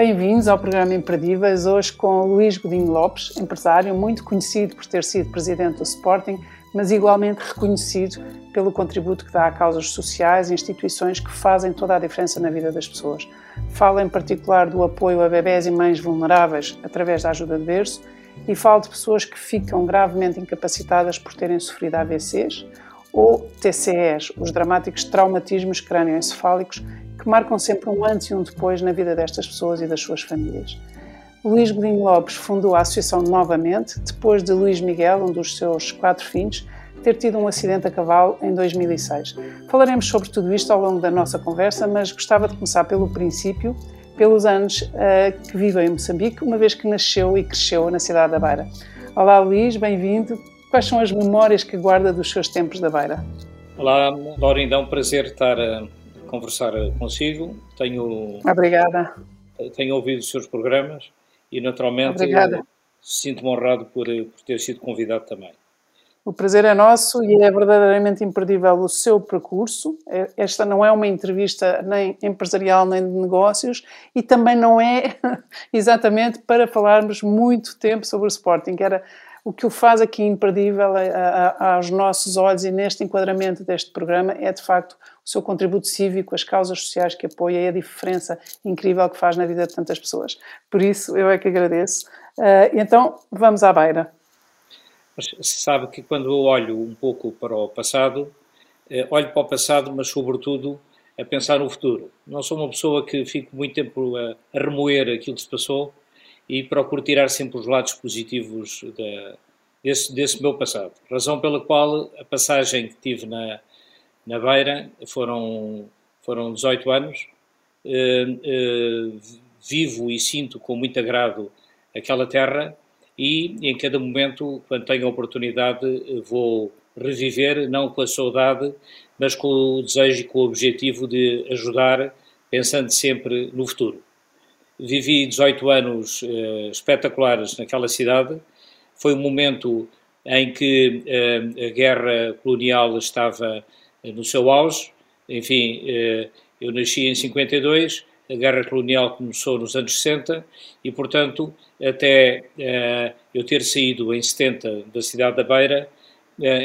Bem-vindos ao programa Imperdíveis, hoje com Luís Godinho Lopes, empresário muito conhecido por ter sido presidente do Sporting, mas igualmente reconhecido pelo contributo que dá a causas sociais e instituições que fazem toda a diferença na vida das pessoas. Fala em particular do apoio a bebés e mães vulneráveis através da ajuda de berço e fala de pessoas que ficam gravemente incapacitadas por terem sofrido AVCs ou TCEs, os dramáticos traumatismos crânioencefálicos que marcam sempre um antes e um depois na vida destas pessoas e das suas famílias. Luís Godinho Lopes fundou a associação novamente, depois de Luís Miguel, um dos seus quatro filhos, ter tido um acidente a cavalo em 2006. Falaremos sobre tudo isto ao longo da nossa conversa, mas gostava de começar pelo princípio, pelos anos uh, que viveu em Moçambique, uma vez que nasceu e cresceu na cidade da Beira. Olá Luís, bem-vindo. Quais são as memórias que guarda dos seus tempos da Beira? Olá, Laura, então, prazer estar a conversar consigo. Tenho, Obrigada. Tenho ouvido os seus programas e, naturalmente, sinto-me honrado por, por ter sido convidado também. O prazer é nosso e é verdadeiramente imperdível o seu percurso. É, esta não é uma entrevista nem empresarial nem de negócios e também não é exatamente para falarmos muito tempo sobre o Sporting. Era o que o faz aqui imperdível aos nossos olhos e neste enquadramento deste programa é de facto o seu contributo cívico, as causas sociais que apoia e a diferença incrível que faz na vida de tantas pessoas. Por isso eu é que agradeço. Uh, então vamos à beira. Mas sabe que quando eu olho um pouco para o passado, eh, olho para o passado, mas sobretudo a pensar no futuro. Não sou uma pessoa que fico muito tempo a, a remoer aquilo que se passou e procuro tirar sempre os lados positivos desse, desse meu passado. Razão pela qual a passagem que tive na, na Beira foram, foram 18 anos. Uh, uh, vivo e sinto com muito agrado aquela terra e em cada momento, quando tenho a oportunidade, vou reviver, não com a saudade, mas com o desejo e com o objetivo de ajudar, pensando sempre no futuro. Vivi 18 anos uh, espetaculares naquela cidade. Foi um momento em que uh, a guerra colonial estava uh, no seu auge. Enfim, eu nasci em 52, a guerra colonial começou nos anos 60 e, portanto, até eu ter saído em 70 da cidade da Beira,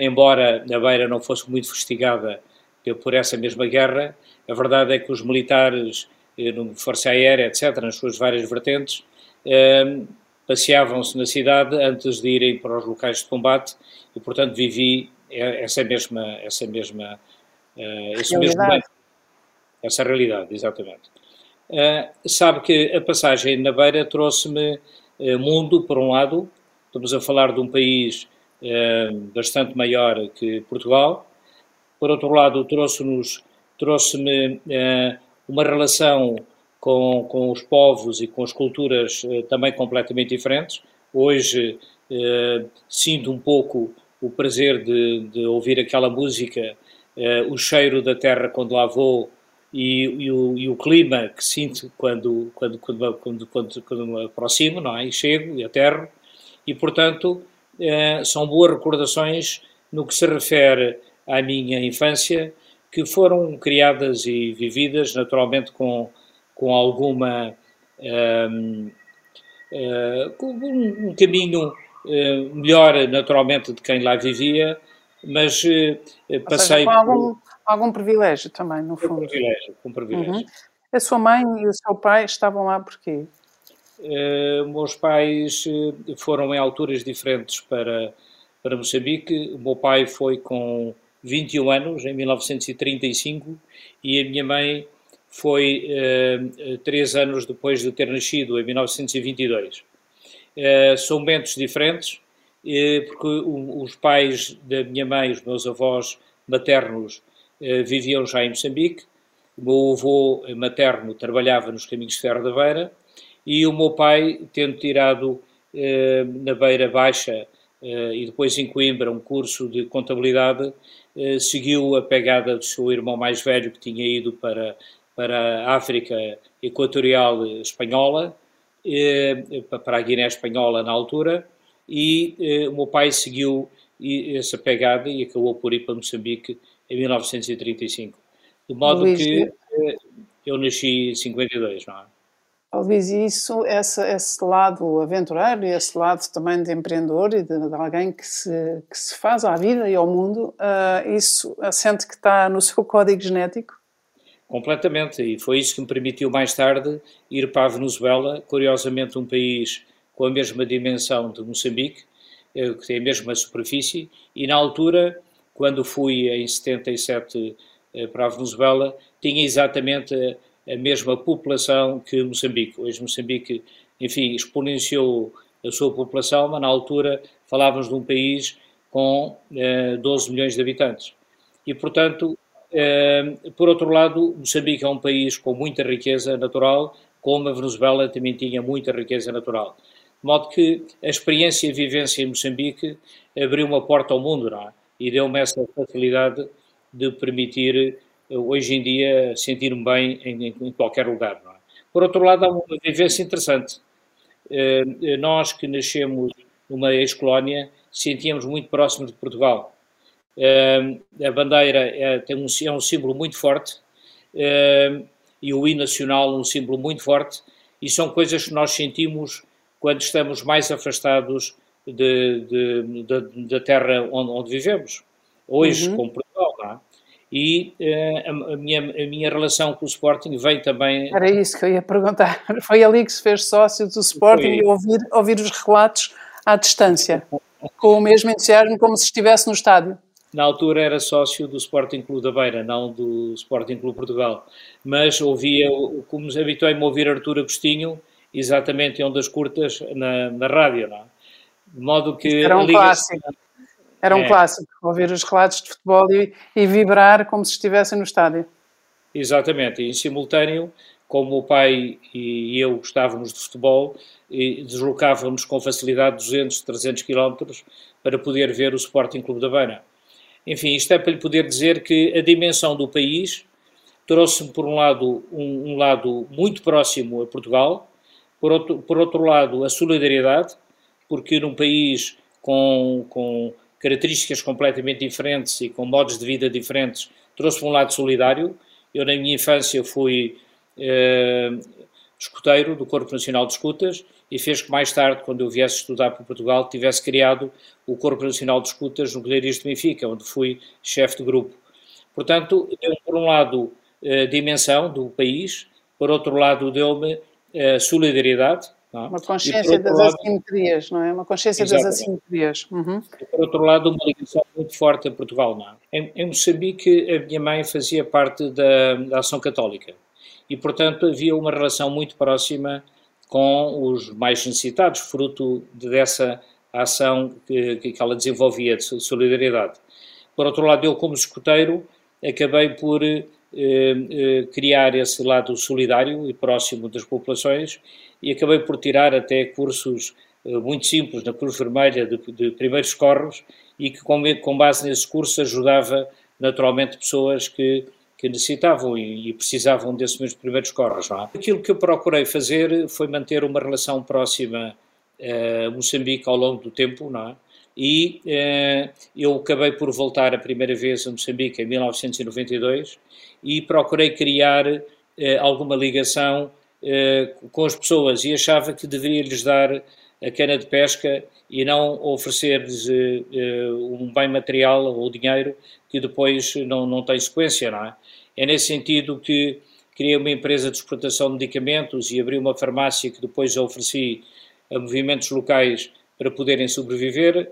embora a Beira não fosse muito fustigada por essa mesma guerra, a verdade é que os militares, Força Aérea, etc., nas suas várias vertentes, passeavam-se na cidade antes de irem para os locais de combate e, portanto, vivi essa mesma, essa mesma, esse mesmo momento, essa realidade, exatamente. Uh, sabe que a passagem na Beira trouxe-me mundo, por um lado, estamos a falar de um país bastante maior que Portugal, por outro lado, trouxe-nos, trouxe-me uma relação com, com os povos e com as culturas também completamente diferentes. Hoje sinto um pouco o prazer de, de ouvir aquela música, o cheiro da terra quando lá vou, e, e, o, e, o, clima que sinto quando, quando, quando, quando, quando, quando me aproximo, não é? E chego e aterro, e portanto eh, são boas recordações no que se refere à minha infância, que foram criadas e vividas naturalmente com, com alguma. Um, uh, com um, um caminho uh, melhor, naturalmente, de quem lá vivia, mas uh, passei. Seja, com algum, algum privilégio também, no fundo. Com privilégio, com privilégio. Uhum. A sua mãe e o seu pai estavam lá porquê? Uh, meus pais eh, foram em alturas diferentes para, para Moçambique. O meu pai foi com 21 anos, em 1935, e a minha mãe foi uh, três anos depois de ter nascido, em 1922. Uh, são momentos diferentes, porque os pais da minha mãe, os meus avós maternos, eh, viviam já em Moçambique. O meu avô materno trabalhava nos caminhos de ferro da Beira e o meu pai, tendo tirado eh, na Beira Baixa eh, e depois em Coimbra um curso de contabilidade, seguiu a pegada do seu irmão mais velho que tinha ido para, para a África Equatorial Espanhola, para a Guiné Espanhola na altura, e o meu pai seguiu essa pegada e acabou por ir para Moçambique em 1935. De modo Luís, que eh, eu nasci em 52, não é? E isso, esse, esse lado aventureiro esse lado também de empreendedor e de, de alguém que se, que se faz à vida e ao mundo, uh, isso sente que está no seu código genético? Completamente, e foi isso que me permitiu mais tarde ir para a Venezuela, curiosamente um país com a mesma dimensão de Moçambique, eh, que tem a mesma superfície, e na altura, quando fui em 77 eh, para a Venezuela, tinha exatamente a mesma população que Moçambique. Hoje Moçambique, enfim, exponenciou a sua população, mas na altura falávamos de um país com 12 eh, milhões de habitantes. E, portanto, por outro lado, Moçambique é um país com muita riqueza natural, como a Venezuela também tinha muita riqueza natural. De modo que a experiência e a vivência em Moçambique abriu uma porta ao mundo, não é? E deu-me essa facilidade de permitir, eh, hoje em dia, sentir-me bem em, em, qualquer lugar, é? Por outro lado, há uma vivência interessante. Eh, eh, nós que nascemos numa ex-colónia, sentíamos muito próximos de Portugal. a bandeira é, tem um, é um símbolo muito forte e o hino nacional um símbolo muito forte e são coisas que nós sentimos quando estamos mais afastados de, de, de, da terra onde, onde, vivemos. Hoje, uhum. com é? E uh, a, minha, a minha relação com o Sporting vem também. Era isso que eu ia perguntar. Foi ali que se fez sócio do Sporting e ouvir, ouvir os relatos à distância, com o mesmo entusiasmo como se estivesse no estádio. Na altura era sócio do Sporting Clube da Beira, não do Sporting Clube Portugal. Mas ouvia, como habituei-me a ouvir Artur Agostinho, exatamente em ondas curtas na, na rádio, não é? De modo que. Era um clássico. Era um é. clássico, ouvir os relatos de futebol e, e vibrar como se estivessem no estádio. Exatamente, e em simultâneo, como o pai e eu gostávamos de futebol, e deslocávamos com facilidade 200, 300 quilómetros para poder ver o Sporting Clube da Beira. Enfim, isto é para lhe poder dizer que a dimensão do país trouxe-me, por um lado, um, um, lado muito próximo a Portugal, por outro, por outro lado, a solidariedade, porque num país com, com características completamente diferentes e com modos de vida diferentes, trouxe-me um lado solidário. Eu, na minha infância, fui eh, escuteiro do Corpo Nacional de Escutas e fez que mais tarde, quando eu viesse estudar para Portugal, tivesse criado o Corpo Nacional de Escutas no Galerias de Benfica, onde fui chefe de grupo. Portanto, deu por um lado eh, dimensão do país, por outro lado deu-me uh, solidariedade. É? Uma consciência das lado, assimetrias, não é? Uma consciência exatamente. das assimetrias. Uhum. Por outro lado, uma ligação muito forte a Portugal. Não é? em, Moçambique, a minha mãe fazia parte da, da Ação Católica e, portanto, havia uma relação muito próxima com os mais necessitados, fruto dessa ação que, que ela desenvolvia de solidariedade. Por outro lado, eu, como escuteiro, acabei por eh, eh, criar esse lado solidário e próximo das populações e acabei por tirar até cursos eh, muito simples na Cruz Vermelha de, de primeiros socorros e que com, com, base nesses cursos ajudava naturalmente pessoas que, que necessitavam e, e, precisavam desses meus primeiros socorros. É? Aquilo que eu procurei fazer foi manter uma relação próxima a Moçambique ao longo do tempo, não é? e eh, eu acabei por voltar a primeira vez a Moçambique em 1992 e procurei criar eh, alguma ligação eh, com as pessoas e achava que deveria lhes dar a cana de pesca e não oferecer-lhes um bem material ou dinheiro que depois não, não tem sequência, não é? É nesse sentido que criei uma empresa de exportação de medicamentos e abri uma farmácia que depois ofereci a movimentos locais para poderem sobreviver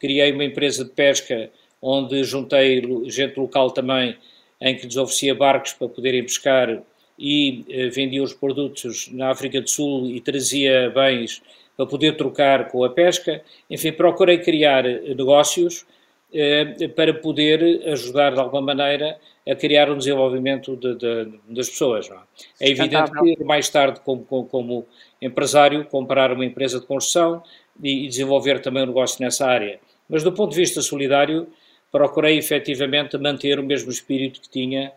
criei uma empresa de pesca onde juntei gente local também, em que lhes oferecia barcos para poderem pescar e eh, vendia os produtos na África do Sul e trazia bens para poder trocar com a pesca. Enfim, procurei criar eh, negócios eh, para poder ajudar de alguma maneira a criar um desenvolvimento de, de, das pessoas. É? é? evidente que mais tarde, como, como, como, empresário, comprar uma empresa de construção e, e desenvolver também um negócio nessa área. Mas do ponto de vista solidário, procurei efetivamente manter o mesmo espírito que tinha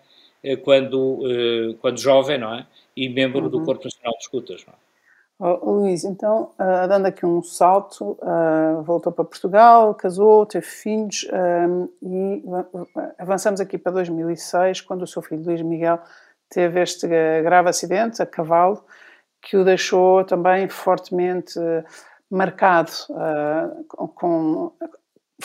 quando, eh, quando jovem, não é? E membro uhum. do Corpo Nacional de Escutas, não é? Oh, Luís, então, uh, dando aqui um salto, uh, voltou para Portugal, casou, teve filhos um, e avançamos aqui para 2006, quando o seu filho Luís Miguel teve este grave acidente a cavalo que o deixou também fortemente marcado, com,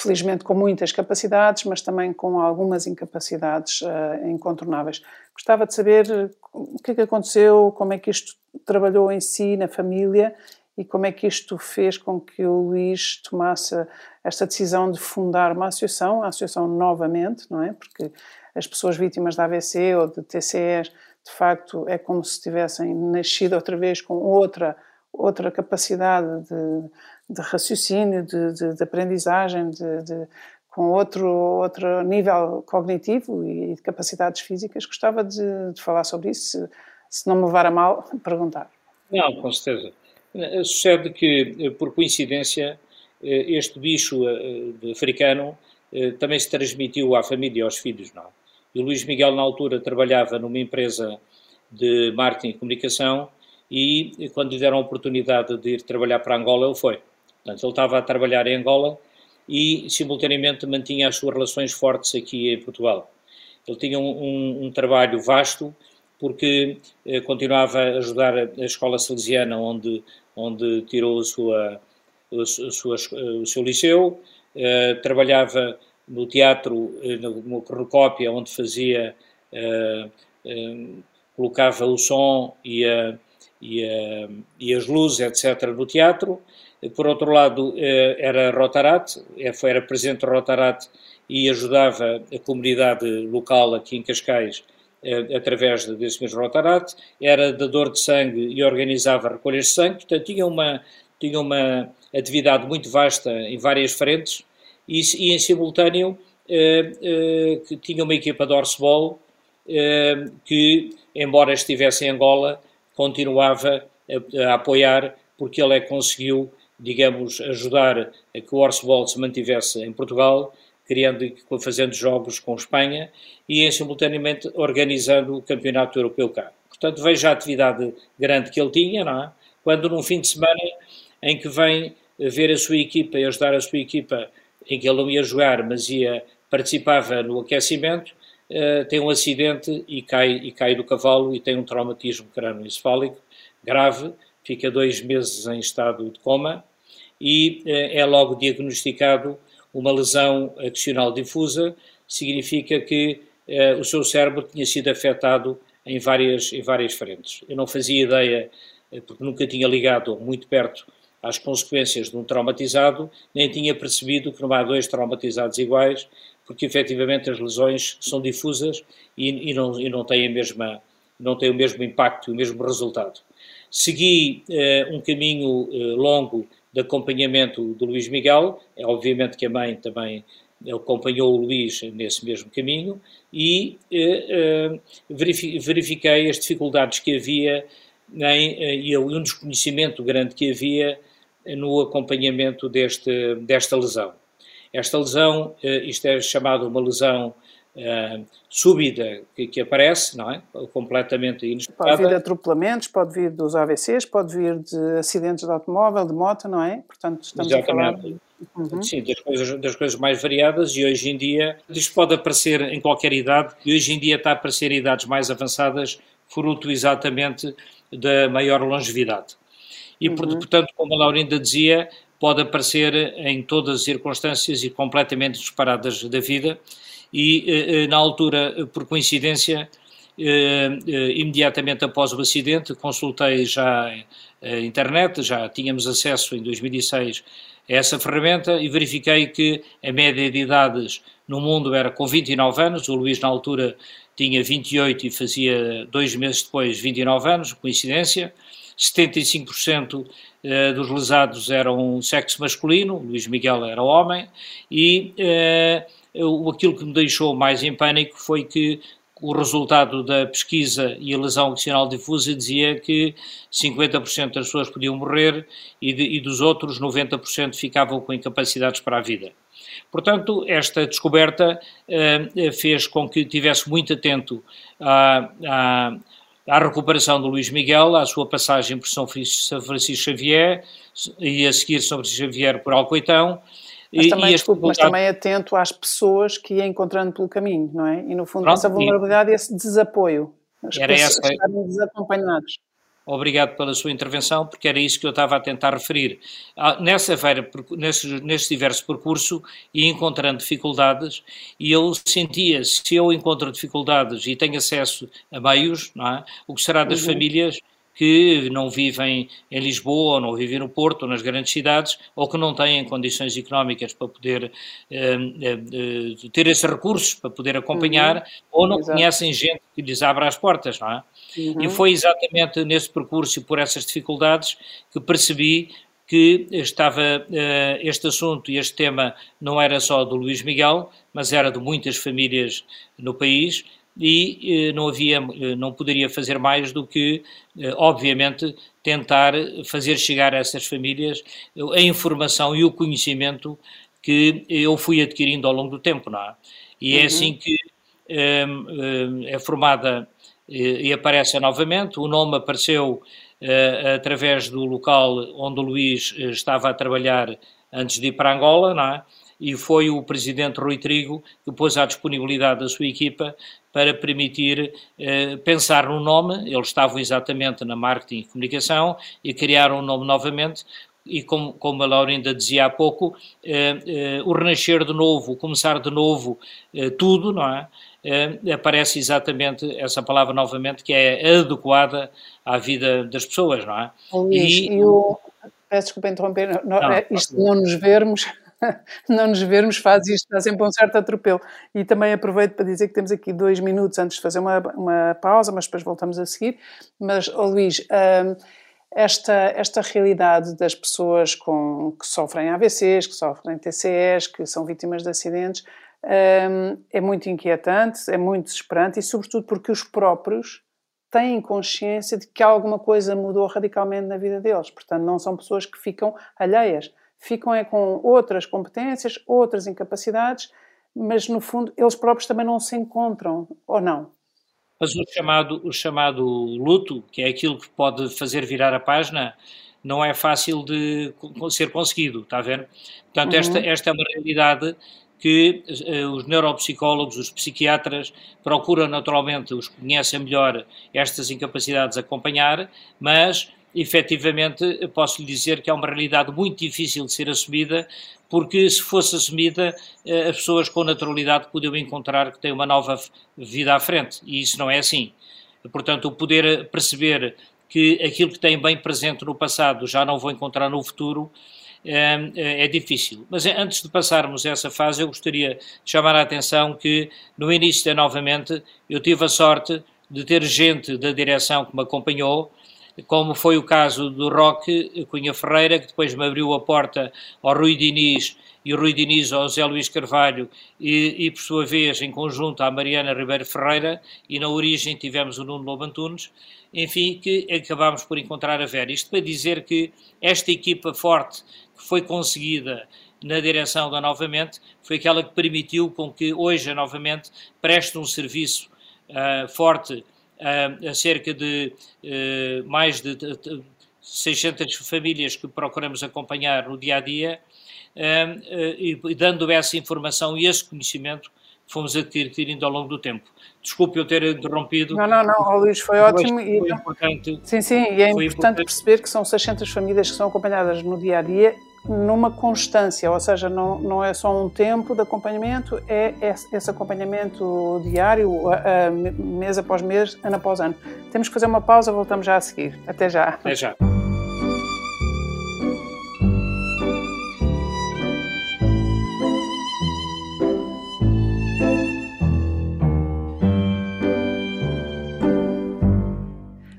felizmente com muitas capacidades, mas também com algumas incapacidades incontornáveis. Gostava de saber o que é que aconteceu, como é que isto trabalhou em si, na família, e como é que isto fez com que o Luís tomasse esta decisão de fundar uma associação, a associação novamente, não é? Porque as pessoas vítimas da AVC ou de TCEs, de facto, é como se tivessem nascido outra vez com outra outra capacidade de, de raciocínio, de, de, de aprendizagem, com outro, outro nível cognitivo e de capacidades físicas. Gostava de, falar sobre isso, se, se não me levar a mal, perguntar. Não, com certeza. Sucede que, por coincidência, este bicho eh, africano eh, também se transmitiu à família e aos filhos, não? E o Luís Miguel, na altura, trabalhava numa empresa de marketing e comunicação e, quando lhe deram a oportunidade de ir trabalhar para Angola, ele foi. Portanto, ele estava a trabalhar em Angola e, simultaneamente, mantinha as suas relações fortes aqui em Portugal. Ele tinha um, um, um trabalho vasto, porque eh, continuava a ajudar a, escola salesiana onde, onde tirou a sua, a sua, o seu liceu, eh, trabalhava no teatro, eh, no cornucópia, onde fazia, eh, eh, colocava o som e, a, e, a, e, as luzes, etc., no teatro. Por outro lado, eh, era Rotarat, era presidente do Rotarat e ajudava a comunidade local aqui em Cascais eh, através desse mesmo Rotaract, era dador de sangue e organizava recolhas de sangue, portanto tinha uma, tinha uma atividade muito vasta em várias frentes e, e em simultâneo eh, eh, que tinha uma equipa de Orsebol eh, que, embora estivesse em Angola, continuava a, a, apoiar porque ele é que conseguiu, digamos, ajudar a que o Orsebol se mantivesse em Portugal criando, fazendo jogos com Espanha e, simultaneamente, organizando o Campeonato Europeu cá. Portanto, veja a atividade grande que ele tinha, não é? Quando num fim de semana em que vem ver a sua equipa e ajudar a sua equipa, em que ele não ia jogar, mas ia, participava no aquecimento, uh, tem um acidente e cai, e cai do cavalo e tem um traumatismo crânioencefálico grave, fica dois meses em estado de coma e uh, é logo diagnosticado uma lesão adicional difusa, significa que eh, o seu cérebro tinha sido afetado em várias, em várias frentes. Eu não fazia ideia, eh, porque nunca tinha ligado muito perto às consequências de um traumatizado, nem tinha percebido que não há dois traumatizados iguais, porque efetivamente as lesões são difusas e, e, não, e não, têm mesma, não têm o mesmo impacto o mesmo resultado. Segui eh, um caminho eh, longo de acompanhamento do Luís Miguel. É obviamente que a mãe também acompanhou o Luís nesse mesmo caminho e eh, eh verifiquei as dificuldades que havia eh, e um desconhecimento grande que havia no acompanhamento deste, desta lesão. Esta lesão, eh, isto é chamado uma lesão uh, súbita que, que, aparece, não é? Completamente inesperada. Pode vir de atropelamentos, pode vir dos AVCs, pode vir de acidentes de automóvel, de moto, não é? Portanto, estamos Exatamente. a falar... Uhum. Sim, das coisas, das coisas mais variadas e hoje em dia isto pode aparecer em qualquer idade e hoje em dia está a aparecer em idades mais avançadas fruto exatamente da maior longevidade. E, uhum. portanto, como a Laurinda dizia, pode aparecer em todas as circunstâncias e completamente disparadas da vida. E eh, eh, na altura, por coincidência, eh, imediatamente após o acidente, consultei já a internet, já tínhamos acesso em 2006 a essa ferramenta e verifiquei que a média de idades no mundo era com 29 anos, o Luís na altura tinha 28 e fazia dois meses depois 29 anos, coincidência, 75% dos lesados eram sexo masculino, Luís Miguel era homem, e eu, aquilo que me deixou mais em pânico foi que o resultado da pesquisa e a lesão adicional difusa dizia que 50% das pessoas podiam morrer e, de, e dos outros 90% ficavam com incapacidades para a vida. Portanto, esta descoberta uh, fez com que estivesse muito atento à, à, à, recuperação do Luís Miguel, à sua passagem por São Francisco Xavier e a seguir São Francisco Xavier por Alcoitão, mas, e, também, e desculpe, mas também atento às pessoas que ia encontrando pelo caminho, não é? E no fundo Pronto, essa vulnerabilidade e esse desapoio. As era essa, estarem desacompanhados. Obrigado pela sua intervenção, porque era isso que eu estava a tentar referir. Ah, nessa feira, nesse, nesse diverso percurso, e encontrando dificuldades, e eu sentia, se eu encontro dificuldades e tenho acesso a meios, é? o que será das uhum. famílias que não vivem em Lisboa, ou não vivem no Porto, ou nas grandes cidades, ou que não têm condições económicas para poder eh, eh, ter esses recursos para poder acompanhar, uhum. ou não Exato. conhecem gente que lhes abra as portas, não é? Uhum. E foi exatamente nesse percurso e por essas dificuldades que percebi que estava uh, este assunto e este tema não era só do Luís Miguel, mas era de muitas famílias no país e uh, não havia, uh, não poderia fazer mais do que, obviamente, tentar fazer chegar a essas famílias a informação e o conhecimento que eu fui adquirindo ao longo do tempo, não é? E é uhum. é assim que é formada e, aparece novamente. O nome apareceu uh, através do local onde o Luís eh, estava a trabalhar antes de ir para Angola, não é? E foi o presidente Rui Trigo que pôs à disponibilidade da sua equipa para permitir uh, pensar no nome. Eles estavam exatamente na marketing e comunicação e criaram o um nome novamente, e como, como a Laurinda dizia há pouco, eh, eh, o renascer de novo, o começar de novo eh, tudo, não é? aparece exatamente essa palavra novamente que é adequada à vida das pessoas, não é? Luís, e, eu, peço desculpa interromper, não, não, isto não nos vermos não nos vermos faz isto, dá sempre um certo atropelo. E também aproveito para dizer que temos aqui dois minutos antes de fazer uma, uma pausa, mas depois voltamos a seguir. Mas, oh Luís, hum, esta, esta realidade das pessoas com, que sofrem AVCs, que sofrem TCEs, que são vítimas de acidentes, um, é muito inquietante, é muito desesperante e, sobretudo, porque os próprios têm consciência de que alguma coisa mudou radicalmente na vida deles. Portanto, não são pessoas que ficam alheias, ficam é com outras competências, outras incapacidades, mas no fundo eles próprios também não se encontram, ou não? Mas o chamado, o chamado luto, que é aquilo que pode fazer virar a página, não é fácil de ser conseguido, está a ver? Portanto, uhum. esta, esta é uma realidade que uh, os neuropsicólogos, os psiquiatras, procuram naturalmente, os que conhecem melhor estas incapacidades acompanhar, mas efetivamente posso lhe dizer que é uma realidade muito difícil de ser assumida, porque se fosse assumida, uh, as pessoas com naturalidade podiam encontrar que têm uma nova vida à frente, e isso não é assim. Portanto, o poder perceber que aquilo que têm bem presente no passado já não vão encontrar no futuro é, é difícil. Mas antes de passarmos essa fase, eu gostaria de chamar a atenção que no início, novamente, eu tive a sorte de ter gente da direção que me acompanhou, como foi o caso do Roque Cunha Ferreira, que depois me abriu a porta ao Rui Diniz e o Rui Diniz ao José Luís Carvalho e, e, por sua vez, em conjunto, à Mariana Ribeiro Ferreira e na origem tivemos o Nuno Lobo Antunes, enfim, que acabámos por encontrar a Vera. Isto para dizer que esta equipa forte que foi conseguida na direção da Novamente foi aquela que permitiu com que hoje a Novamente preste um serviço uh, forte a cerca de uh, mais de, de, de 600 famílias que procuramos acompanhar no dia a dia e, e dando essa informação e esse conhecimento fomos adquirindo ao longo do tempo. Desculpe eu ter interrompido. Não, não, não, Luís, foi ótimo. Foi e, importante, sim, sim, e é importante, importante, perceber que são 600 famílias que são acompanhadas no dia a dia numa constância, ou seja, não, não é só um tempo de acompanhamento, é esse acompanhamento diário, mês após mês, ano após ano. Temos que fazer uma pausa, voltamos já a seguir. Até já. Até já.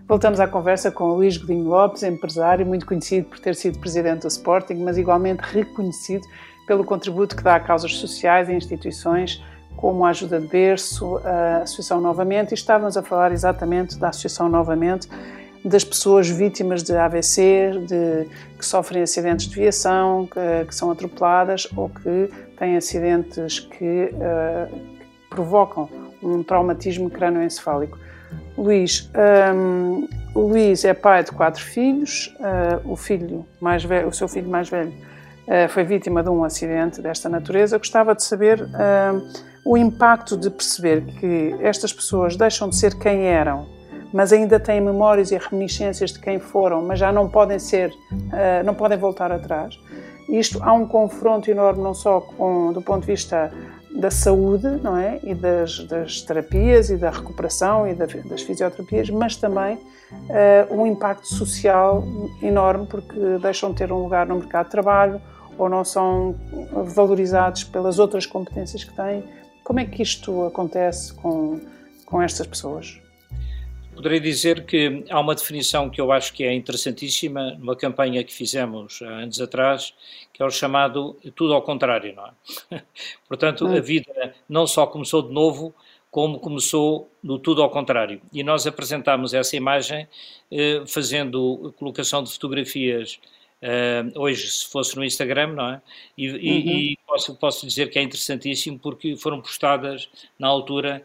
Voltamos à conversa com Luís Godinho Lopes, empresário muito conhecido por ter sido presidente do Sporting, mas igualmente reconhecido pelo contributo que dá a causas sociais e instituições como a Ajuda de Berço, a Associação Novamente, e estávamos a falar exatamente da Associação Novamente, das pessoas vítimas de AVC, de, que sofrem acidentes de viação, que, que são atropeladas ou que têm acidentes que, uh, que provocam um traumatismo crânioencefálico. Luís, um, o Luís é pai de quatro filhos. Uh, o filho mais velho, o seu filho mais velho, uh, foi vítima de um acidente desta natureza. Gostava de saber uh, o impacto de perceber que estas pessoas deixam de ser quem eram mas ainda têm memórias e reminiscências de quem foram, mas já não podem ser, não podem voltar atrás. Isto há um confronto enorme não só com, do ponto de vista da saúde, não é, e das, das terapias e da recuperação e da, das fisioterapias, mas também uh, um impacto social enorme porque deixam de ter um lugar no mercado de trabalho ou não são valorizados pelas outras competências que têm. Como é que isto acontece com, com estas pessoas? Poderei dizer que há uma definição que eu acho que é interessantíssima numa campanha que fizemos há anos atrás, que é o chamado tudo ao contrário, não é? Portanto, a vida não só começou de novo, como começou no tudo ao contrário. E nós apresentámos essa imagem eh, fazendo colocação de fotografias Uh, hoje, se fosse no Instagram, não é? E, uhum. e, posso, posso, dizer que é interessantíssimo porque foram postadas, na altura,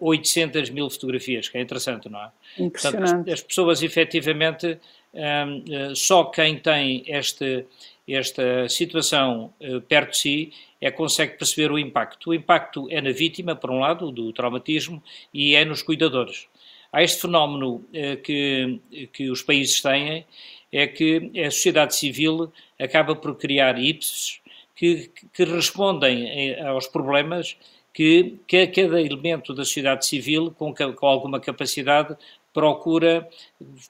800 mil fotografias, que é interessante, não é? Portanto, as, as, pessoas, efetivamente, uh, só quem tem este, esta situação perto de si é que consegue perceber o impacto. O impacto é na vítima, por um lado, do traumatismo, e é nos cuidadores. Há este fenómeno que, que os países têm é que a sociedade civil acaba por criar IPSs que, que respondem aos problemas que, que cada elemento da sociedade civil, com, com alguma capacidade, procura,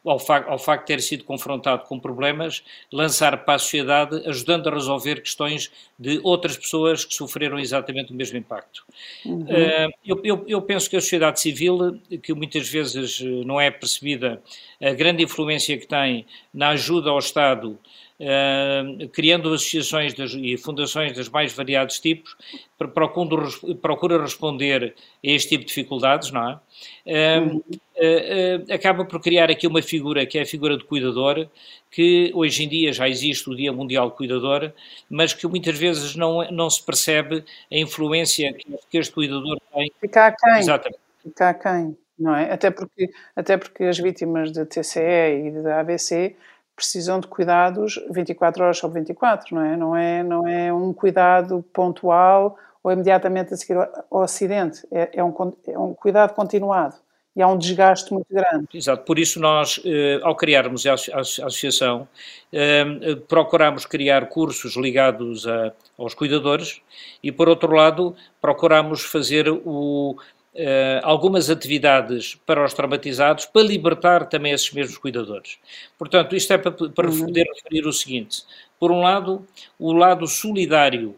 ao, facto, ao facto de ter sido confrontado com problemas, lançar para a sociedade, ajudando a resolver questões de outras pessoas que sofreram exatamente o mesmo impacto. Uhum. Uh, eu, eu, eu, penso que a sociedade civil, que muitas vezes não é percebida a grande influência que tem na ajuda ao Estado Uh, criando associações das, e fundações dos mais variados tipos, procura, procura responder a este tipo de dificuldades, não é? Uh, uh, acaba por criar aqui uma figura que é a figura do cuidador, que hoje em dia já existe o Dia Mundial do Cuidador, mas que muitas vezes não, não se percebe a influência que, este cuidador tem. Fica a quem? Exatamente. Fica a quem, não é? Até porque, até porque as vítimas de TCE e de AVC precisam de cuidados 24 horas sobre 24, não é? Não é, não é um cuidado pontual ou imediatamente a seguir ao acidente. É, é, um, é um cuidado continuado e há um desgaste muito grande. Exato, por isso nós, eh, ao criarmos a associação, eh, procuramos criar cursos ligados a, aos cuidadores e, por outro lado, procuramos fazer o, Uh, algumas atividades para os traumatizados para libertar também esses mesmos cuidadores. Portanto, isto é para, para uhum. poder referir o seguinte: por um lado, o lado solidário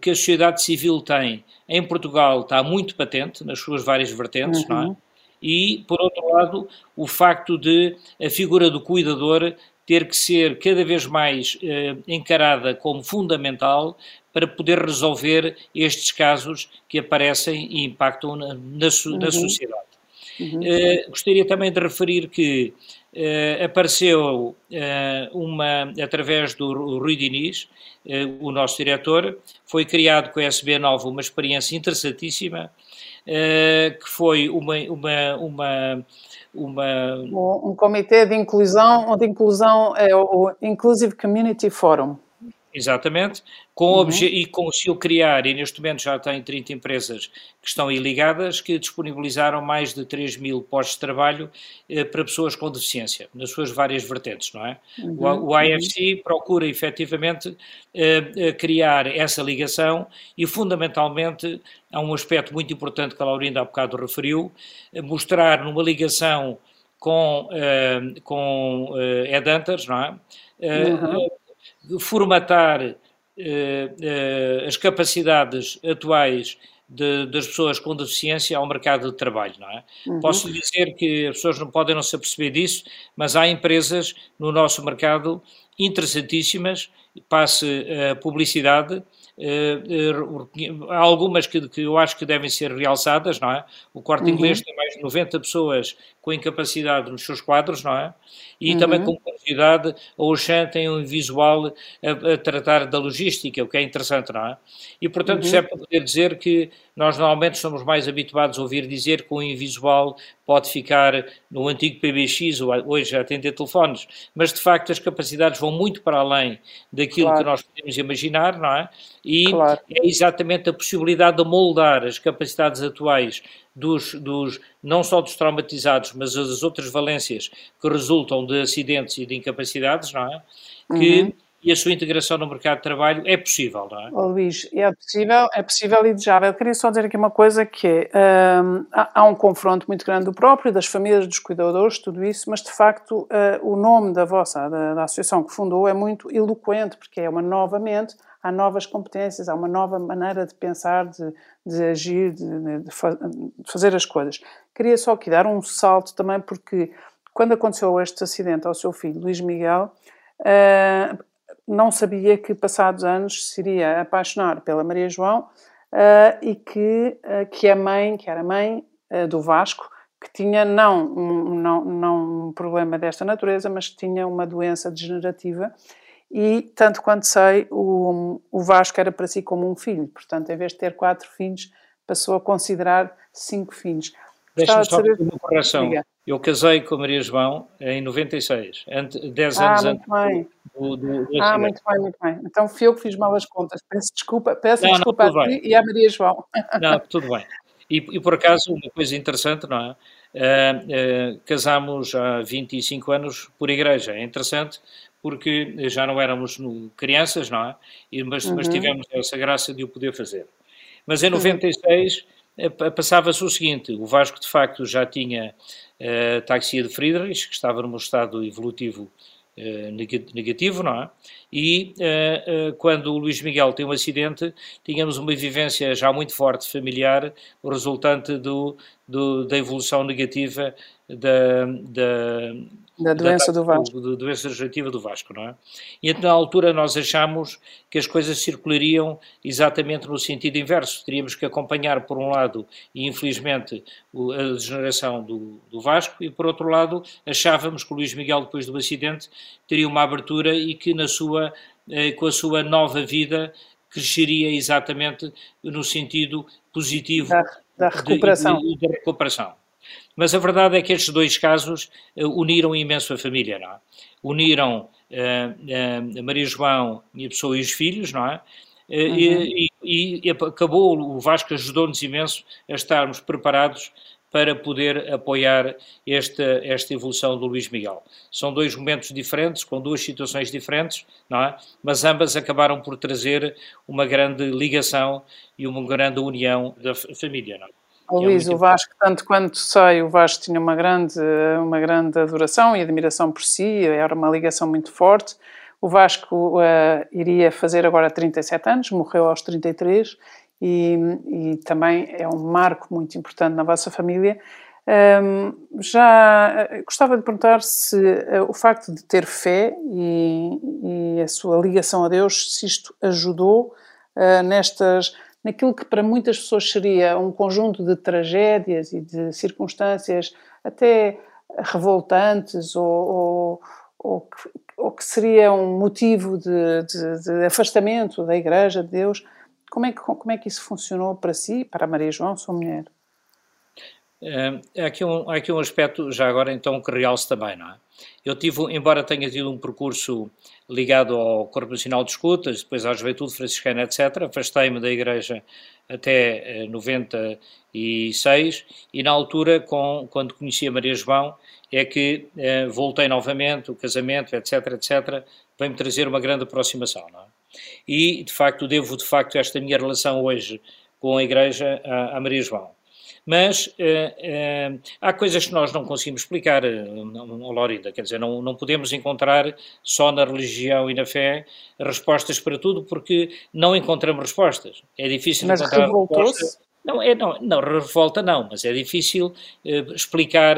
que a sociedade civil tem em Portugal está muito patente nas suas várias vertentes, uhum. não é? Uhum. E, por outro lado, o facto de a figura do cuidador ter que ser cada vez mais eh, encarada como fundamental para poder resolver estes casos que aparecem e impactam na, na, uhum. na sociedade. Uhum. Uh, gostaria também de referir que uh, apareceu uh, uma, através do Rui Diniz, o nosso diretor, foi criado com a SB9 uma experiência interessantíssima, que foi uma, uma, uma uma... Um comitê de inclusão, de inclusão é o Inclusive Community Forum. Exatamente, com uhum. e conseguiu criar, e neste momento já tem 30 empresas que estão aí ligadas, que disponibilizaram mais de 3 mil postos de trabalho eh, para pessoas com deficiência, nas suas várias vertentes, não é? Uhum. O, o IFC uhum. procura efetivamente eh, eh, criar essa ligação e, fundamentalmente, há um aspecto muito importante que a Laurinda há bocado referiu, eh, mostrar numa ligação com, eh, com headhunters, não é? Uhum formatar eh, eh, as capacidades atuais de, das pessoas com deficiência ao mercado de trabalho, não é? Uhum. Posso dizer que as pessoas não podem não se aperceber disso, mas há empresas no nosso mercado interessantíssimas, passe a publicidade, há algumas que, que, eu acho que devem ser realçadas, não é? O Corte uhum. Inglês tem mais de 90 pessoas com incapacidade nos seus quadros, não é? E uhum. também com curiosidade, a Oxan tem um visual a, a, tratar da logística, o que é interessante, não é? E, portanto, uhum. isso é para poder dizer que nós normalmente somos mais habituados a ouvir dizer que o invisual pode ficar no antigo PBX, hoje já atender telefones, mas de facto as capacidades vão muito para além daquilo claro. que nós podemos imaginar, não é? E claro. é exatamente a possibilidade de moldar as capacidades atuais dos, dos, não só dos traumatizados, mas das outras valências que resultam de acidentes e de incapacidades, não é? Que uhum e a sua integração no mercado de trabalho é possível, não é? Oh, Luís, é possível, é possível e desejável. Eu queria só dizer aqui uma coisa que é, um, há, um confronto muito grande do próprio, das famílias, dos cuidadores, tudo isso, mas de facto uh, o nome da vossa, da, da, associação que fundou é muito eloquente, porque é uma novamente, há novas competências, há uma nova maneira de pensar, de, de agir, de, de, fazer as coisas. Queria só aqui dar um salto também, porque quando aconteceu este acidente ao seu filho, Luís Miguel, Uh, não sabia que passados anos se iria apaixonar pela Maria João uh, e que, uh, que a mãe, que era mãe uh, do Vasco, que tinha não um, não, não um problema desta natureza, mas tinha uma doença degenerativa e, tanto quanto sei, o, o Vasco era para si como um filho. Portanto, em vez de ter quatro filhos, passou a considerar cinco filhos. Deixa-me só saber... uma correção. Diga. Eu casei com a Maria João em 96, 10 ah, anos muito antes bem. do, do, do Ah, muito bem, muito bem. Então fui eu que fiz mal as contas. Peço desculpa, peço não, desculpa não, a ti e à Maria João. Não, tudo bem. E, e, por acaso, uma coisa interessante, não é? Uh, uh, casámos há 25 anos por igreja. É interessante porque já não éramos crianças, não é? E, mas, uhum. mas tivemos essa graça de o poder fazer. Mas em 96 uhum. Passava-se o seguinte: o Vasco de facto já tinha uh, taxia de Friedrich, que estava num estado evolutivo uh, negativo, não é? E quando o Luís Miguel tem um acidente, tínhamos uma vivência já muito forte familiar, resultante do, do da evolução negativa da, da da doença do Vasco. Da doença degenerativa do Vasco, não é? E então, na altura nós achamos que as coisas circulariam exatamente no sentido inverso. Teríamos que acompanhar, por um lado, e infelizmente, a degeneração do, do Vasco, e por outro lado, achávamos que o Luís Miguel, depois do acidente, teria uma abertura e que na sua, eh, com a sua nova vida cresceria exatamente no sentido positivo da, da recuperação. De, de, de recuperação. Mas a verdade é que estes dois casos uh, uniram imenso a família, não é? Uniram uh, uh, Maria João e a pessoa e os filhos, não é? Uhum. E, e, e, acabou, o Vasco ajudou-nos imenso a estarmos preparados para poder apoiar esta, esta evolução do Luís Miguel. São dois momentos diferentes, com duas situações diferentes, não é? mas ambas acabaram por trazer uma grande ligação e uma grande união da família. Não é? Oh, Luís, o Vasco, tanto quanto sei, o Vasco tinha uma grande, uma grande adoração e admiração por si, era uma ligação muito forte. O Vasco uh, iria fazer agora 37 anos, morreu aos 33 e, e também é um marco muito importante na vossa família. Um, já uh, gostava de perguntar se uh, o facto de ter fé e, e, a sua ligação a Deus, se isto ajudou nestas naquilo que para muitas pessoas seria um conjunto de tragédias e de circunstâncias até revoltantes ou, ou, ou, que, ou que, seria um motivo de, de, de, afastamento da Igreja, de Deus. Como é, que, como é que isso funcionou para si, para Maria João, sua mulher? É, há aqui, um, há aqui um aspecto, já agora, então, que realce também, não é? Eu tive, embora tenha tido um percurso ligado ao Corpo Nacional de Escutas, depois à Juventude Franciscana, etc., afastei-me da Igreja até 96 eh, e na altura, com, quando conheci a Maria João, é que eh, voltei novamente, o casamento, etc., etc., veio-me trazer uma grande aproximação, não é? E, de facto, devo, de facto, esta minha relação hoje com a Igreja à, à Maria João. Mas uh, uh, há coisas que nós não conseguimos explicar, uh, Lorinda, quer dizer, não, não podemos encontrar só na religião e na fé respostas para tudo, porque não encontramos respostas. É difícil mas encontrar respostas. Não, é, não, não, revolta não, mas é difícil explicar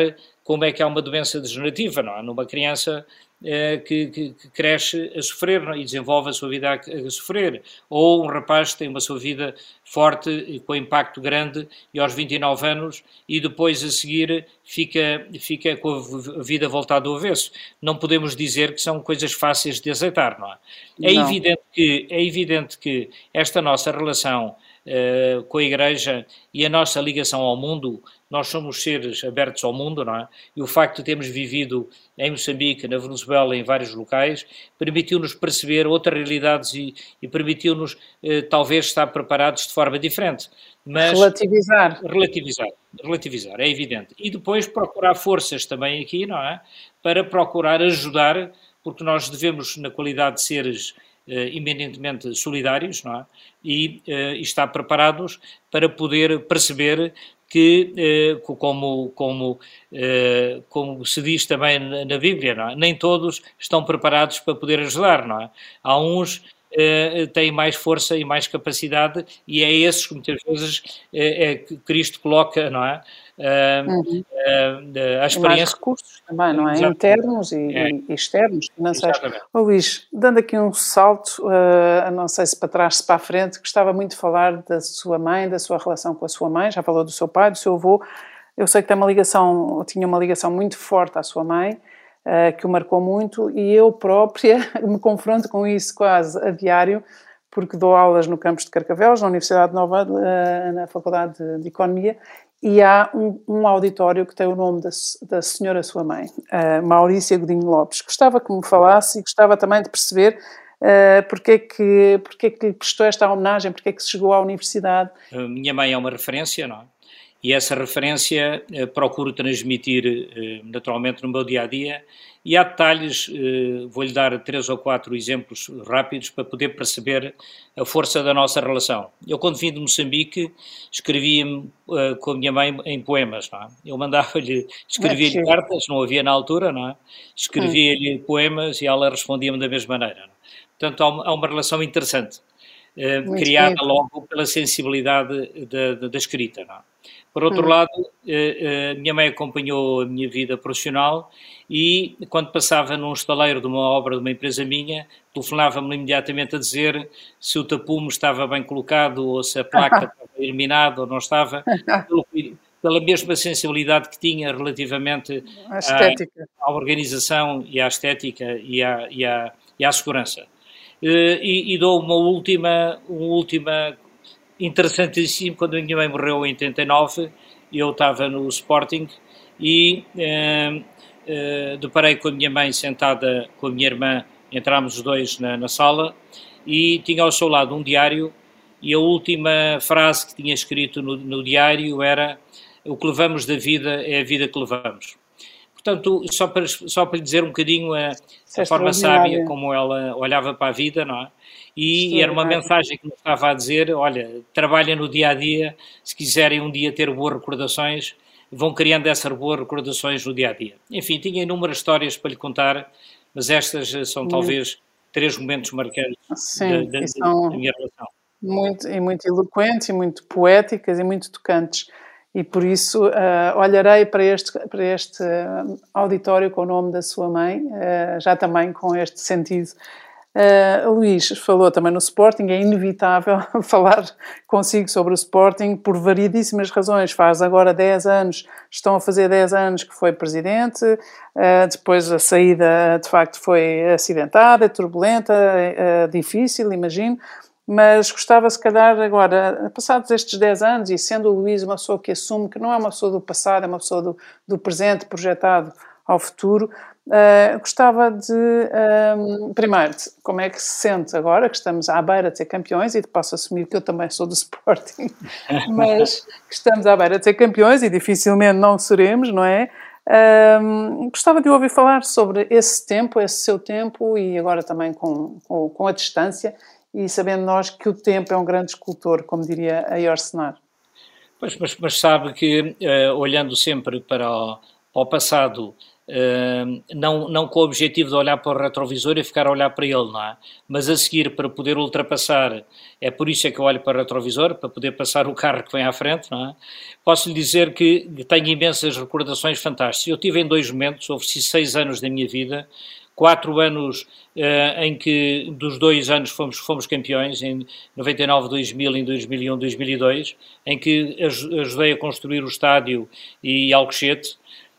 como é que há uma doença degenerativa, não é? Numa criança eh, que, que, que, cresce a sofrer é? e desenvolve a sua vida a, a, sofrer. Ou um rapaz que tem uma sua vida forte, com impacto grande, e aos 29 anos, e depois a seguir fica, fica com a vida voltada do avesso. Não podemos dizer que são coisas fáceis de aceitar, não é? É, não. Evidente, que, é evidente que esta nossa relação uh, com a Igreja e a nossa ligação ao mundo, nós somos seres abertos ao mundo, não é? E o facto de termos vivido em Moçambique, na Venezuela, em vários locais, permitiu-nos perceber outras realidades e, e permitiu-nos, eh, talvez, estar preparados de forma diferente. Mas relativizar. Relativizar, relativizar, é evidente. E depois procurar forças também aqui, não é? Para procurar ajudar, porque nós devemos, na qualidade de seres eh, eminentemente solidários, não é? E, eh, e estar preparados para poder perceber que, eh, como, como, eh, como se diz também na Bíblia, é? nem todos estão preparados para poder ajudar. Não é? Há uns têm mais força e mais capacidade, e é esses que muitas vezes é, que Cristo coloca, não é? Uh, uhum. uh, a experiência. mais recursos também, não é? Exatamente. Internos e, é. e externos, financeiros. Oh, Luís, dando aqui um salto, uh, não sei se para trás, se para a frente, gostava muito de falar da sua mãe, da sua relação com a sua mãe, já falou do seu pai, do seu avô. Eu sei que tem uma ligação, tinha uma ligação muito forte à sua mãe, uh, que o marcou muito, e eu própria me confronto com isso quase a diário, porque dou aulas no campus de Carcavelos, na Universidade Nova, uh, na Faculdade de, de Economia, e há um, um, auditório que tem o nome da, da senhora sua mãe, uh, Maurícia Godinho Lopes. Gostava que me falasse e gostava também de perceber uh, porque, é que, porque é que lhe prestou esta homenagem, porque é que chegou à universidade. minha mãe é uma referência, não é? E essa referência uh, procuro transmitir naturalmente no meu dia a dia e há detalhes, eh, vou-lhe dar três ou quatro exemplos rápidos para poder perceber a força da nossa relação. Eu, quando vim de Moçambique, escrevia-me eh, com a minha mãe em poemas, não é? Eu mandava-lhe, escrevia-lhe cartas, não havia na altura, não é? Escrevia-lhe hum. poemas e ela respondia-me da mesma maneira. É? Portanto, há uma relação interessante, eh, criada logo pela sensibilidade da, da, da escrita, não é? Por outro hum. lado, minha mãe acompanhou a minha vida profissional e quando passava num estaleiro de uma obra de uma empresa minha, telefonava-me imediatamente a dizer se o tapume estava bem colocado ou se a placa estava eliminada ou não estava, pela mesma sensibilidade que tinha relativamente à, à, organização e à estética e à, e à, e à segurança. Eh, e, e, dou uma última, uma última interessantíssima, quando a minha mãe morreu em 89, eu estava no Sporting e eh, eh, deparei com a minha mãe sentada com a minha irmã, entramos os dois na, na, sala e tinha ao seu lado um diário e a última frase que tinha escrito no, no diário era o que levamos da vida é a vida que levamos. Portanto, só para, só para lhe dizer um bocadinho a, a forma sábia como ela olhava para a vida, não é? E era uma mensagem que me estava a dizer: olha, trabalha no dia a dia, se quiserem um dia ter boas recordações, vão criando essas boas recordações no dia a dia. Enfim, tinha inúmeras histórias para lhe contar, mas estas são talvez três momentos marcantes Sim, da, da, da minha relação. Muito, e muito eloquentes, e muito poéticas, e muito tocantes. E por isso uh, olharei para este, para este auditório com o nome da sua mãe, uh, já também com este sentido Uh, Luís falou também no Sporting, é inevitável falar consigo sobre o Sporting por variedíssimas razões. Faz agora 10 anos, estão a fazer 10 anos que foi presidente, uh, depois a saída de facto foi acidentada, turbulenta, uh, difícil, imagino. Mas gostava, se calhar, agora, passados estes 10 anos, e sendo o Luís uma pessoa que assume que não é uma pessoa do passado, é uma pessoa do, do presente projetado ao futuro, Uh, gostava de, um, primeiro, como é que se sente agora que estamos à beira de ser campeões, e posso assumir que eu também sou do Sporting, mas que estamos à beira de ser campeões e dificilmente não seremos, não é? Um, gostava de ouvir falar sobre esse tempo, esse seu tempo, e agora também com, com, com, a distância, e sabendo nós que o tempo é um grande escultor, como diria a Yorsenar. Pois, mas, mas sabe que, uh, olhando sempre para o, para o passado, não, não com o objetivo de olhar para o retrovisor e ficar a olhar para ele, não é? Mas a seguir, para poder ultrapassar, é por isso é que eu olho para o retrovisor, para poder passar o carro que vem à frente, não é? Posso lhe dizer que tenho imensas recordações fantásticas. Eu tive em dois momentos, ofereci seis anos da minha vida, quatro anos uh, em que dos dois anos fomos, fomos campeões, em 99, 2000, em 2001, 2002, em que ajudei a construir o estádio e Alcochete,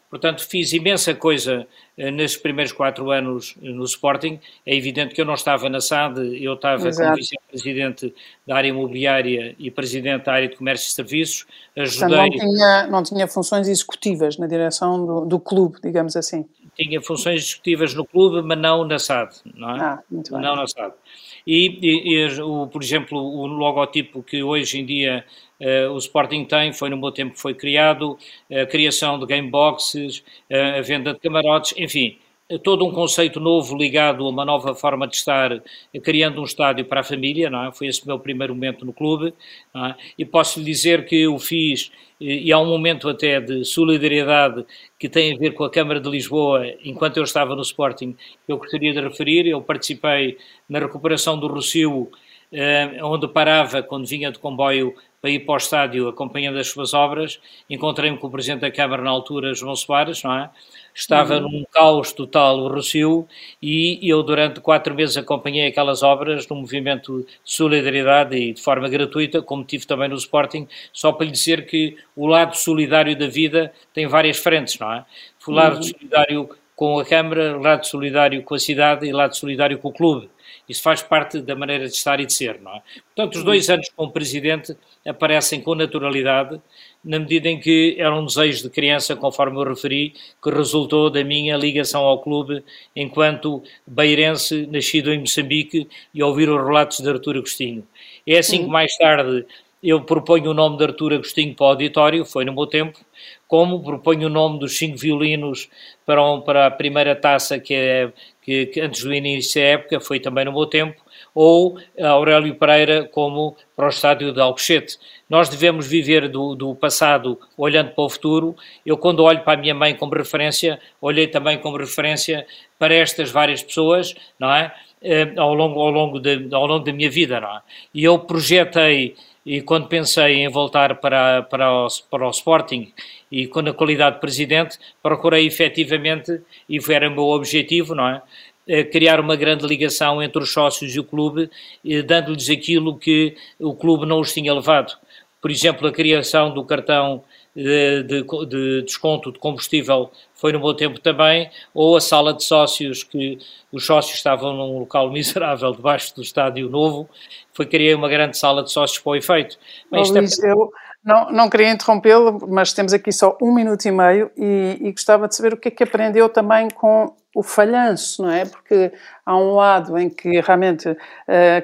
Portanto, fiz imensa coisa uh, nesses primeiros quatro anos no Sporting. É evidente que eu não estava na SAD, eu estava Exato. como vice-presidente da área imobiliária e presidente da área de comércio e serviços. Ajudei... Portanto, não tinha, não tinha funções executivas na direção do, do clube, digamos assim. Tinha funções executivas no clube, mas não na SAD, não é? Ah, muito bem. Não na SAD. E, e, e o, por exemplo, o logotipo que hoje em dia uh, o Sporting tem, foi no meu tempo que foi criado, a criação de game boxes, uh, a venda de camarotes, enfim, todo um conceito novo ligado a uma nova forma de estar, criando um estádio para a família, não é? Foi esse o meu primeiro momento no clube, é? E posso lhe dizer que o fiz, e há um momento até de solidariedade que tem a ver com a Câmara de Lisboa, enquanto eu estava no Sporting, eu gostaria de referir. Eu participei na recuperação do Rocio, eh, onde parava quando vinha de comboio para ir para o estádio acompanhando as suas obras. Encontrei-me com o Presidente da Câmara na altura, João Soares, não é? Estava uhum. num caos total o Rocio e eu durante quatro meses acompanhei aquelas obras num movimento de solidariedade e de forma gratuita, como tive também no Sporting, só para lhe dizer que o lado solidário da vida tem várias frentes, não é? O lado uhum. solidário com a Câmara, lado solidário com a cidade e lado solidário com o clube. Isso faz parte da maneira de estar e de ser, não é? Portanto, os dois anos como presidente aparecem com naturalidade, na medida em que era um desejo de criança, conforme eu referi, que resultou da minha ligação ao clube enquanto beirense, nascido em Moçambique, e ouvir os relatos de Artur Agostinho. É assim que mais tarde eu proponho o nome de Artur Agostinho para o auditório, foi no meu tempo, como proponho o nome dos cinco violinos para, um, para a primeira taça que, é, que, que, antes do início da época, foi também no meu tempo, ou Aurélio Pereira como para o estádio de Alcochete. Nós devemos viver do, do, passado olhando para o futuro. Eu, quando olho para a minha mãe como referência, olhei também como referência para estas várias pessoas, não é? Eh, ao longo, ao longo, de, ao longo da minha vida, não é? E eu projetei e quando pensei em voltar para, para, o, para o Sporting e com a qualidade de presidente, procurei efetivamente, e era o meu objetivo, não é? Eh, criar uma grande ligação entre os sócios e o clube, eh, dando-lhes aquilo que o clube não os tinha levado. Por exemplo, a criação do cartão de, de, de, desconto de combustível foi no meu tempo também, ou a sala de sócios, que os sócios estavam num local miserável debaixo do estádio novo, foi criar uma grande sala de sócios para o efeito. Mas, Luís, é... eu não, não queria interrompê-lo, mas temos aqui só um minuto e meio e, e gostava de saber o que é que aprendeu também com o falhanço, não é? Porque há um lado em que realmente uh,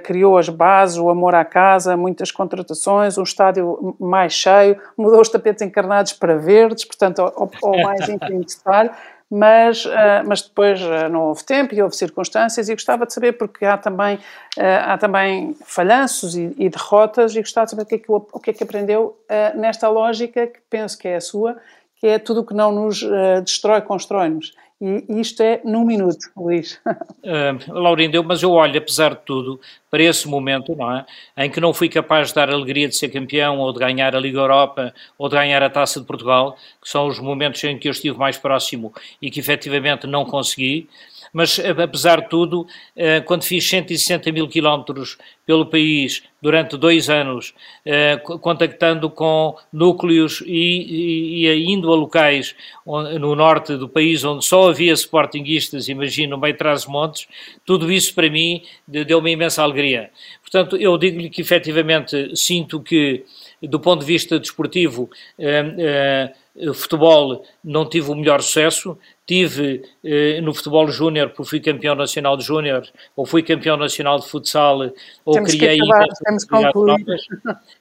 criou as bases, o amor à casa, muitas contratações, um estádio mais cheio, mudou os tapetes encarnados para verdes, portanto, ao, ao mais ínfimo detalhe, mas, uh, mas depois uh, não houve tempo e houve circunstâncias e gostava de saber, porque há também, há também falhanços e, e, derrotas e gostava de saber o que é que, o que, é que aprendeu nesta lógica que penso que é a sua, que é tudo o que não nos destrói, constrói-nos. E isto é num minuto, Luís. Uh, Laurindo, mas eu olho, apesar de tudo, para esse momento, não é? Em que não fui capaz de dar a alegria de ser campeão, ou de ganhar a Liga Europa, ou de ganhar a Taça de Portugal, que são os momentos em que eu estive mais próximo e que efetivamente não consegui mas apesar de tudo, eh, quando fiz 160 mil quilómetros pelo país durante dois anos, eh, contactando com núcleos e, e, indo a locais no norte do país onde só havia sportinguistas, imagino, no meio trás-montes, tudo isso para mim deu-me imensa alegria. Portanto, eu digo-lhe que efetivamente sinto que, do ponto de vista desportivo, eh, futebol não tive o melhor sucesso, tive eh, no futebol júnior, porque fui campeão nacional de júnior, ou fui campeão nacional de futsal, ou temos criei... Que acabar, temos.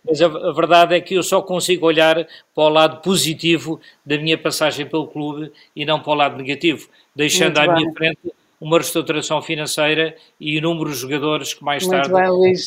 Mas a, a, verdade é que eu só consigo olhar para o lado positivo da minha passagem pelo clube e não para o lado negativo, deixando Muito à bem. minha frente uma reestruturação financeira e inúmeros jogadores que mais Muito tarde bem, Luís.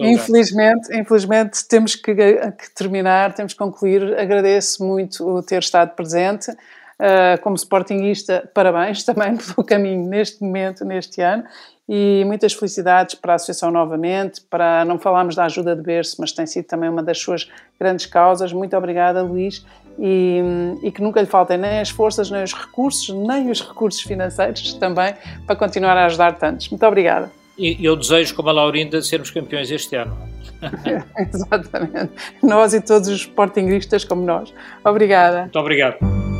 Infelizmente, infelizmente temos que, que, terminar, temos que concluir. Agradeço muito o ter estado presente. Uh, como sportinguista, parabéns também pelo caminho neste momento, neste ano, e muitas felicidades para a Associação novamente, para não falarmos da ajuda de berço, mas tem sido também uma das suas grandes causas. Muito obrigada, Luís, e, e, que nunca lhe faltem nem as forças, nem os recursos, nem os recursos financeiros também, para continuar a ajudar tantos. Muito obrigada. E eu desejo, como a Laurinda, sermos campeões este ano. Exatamente. Nós e todos os sportinguistas como nós. Obrigada. Muito obrigado.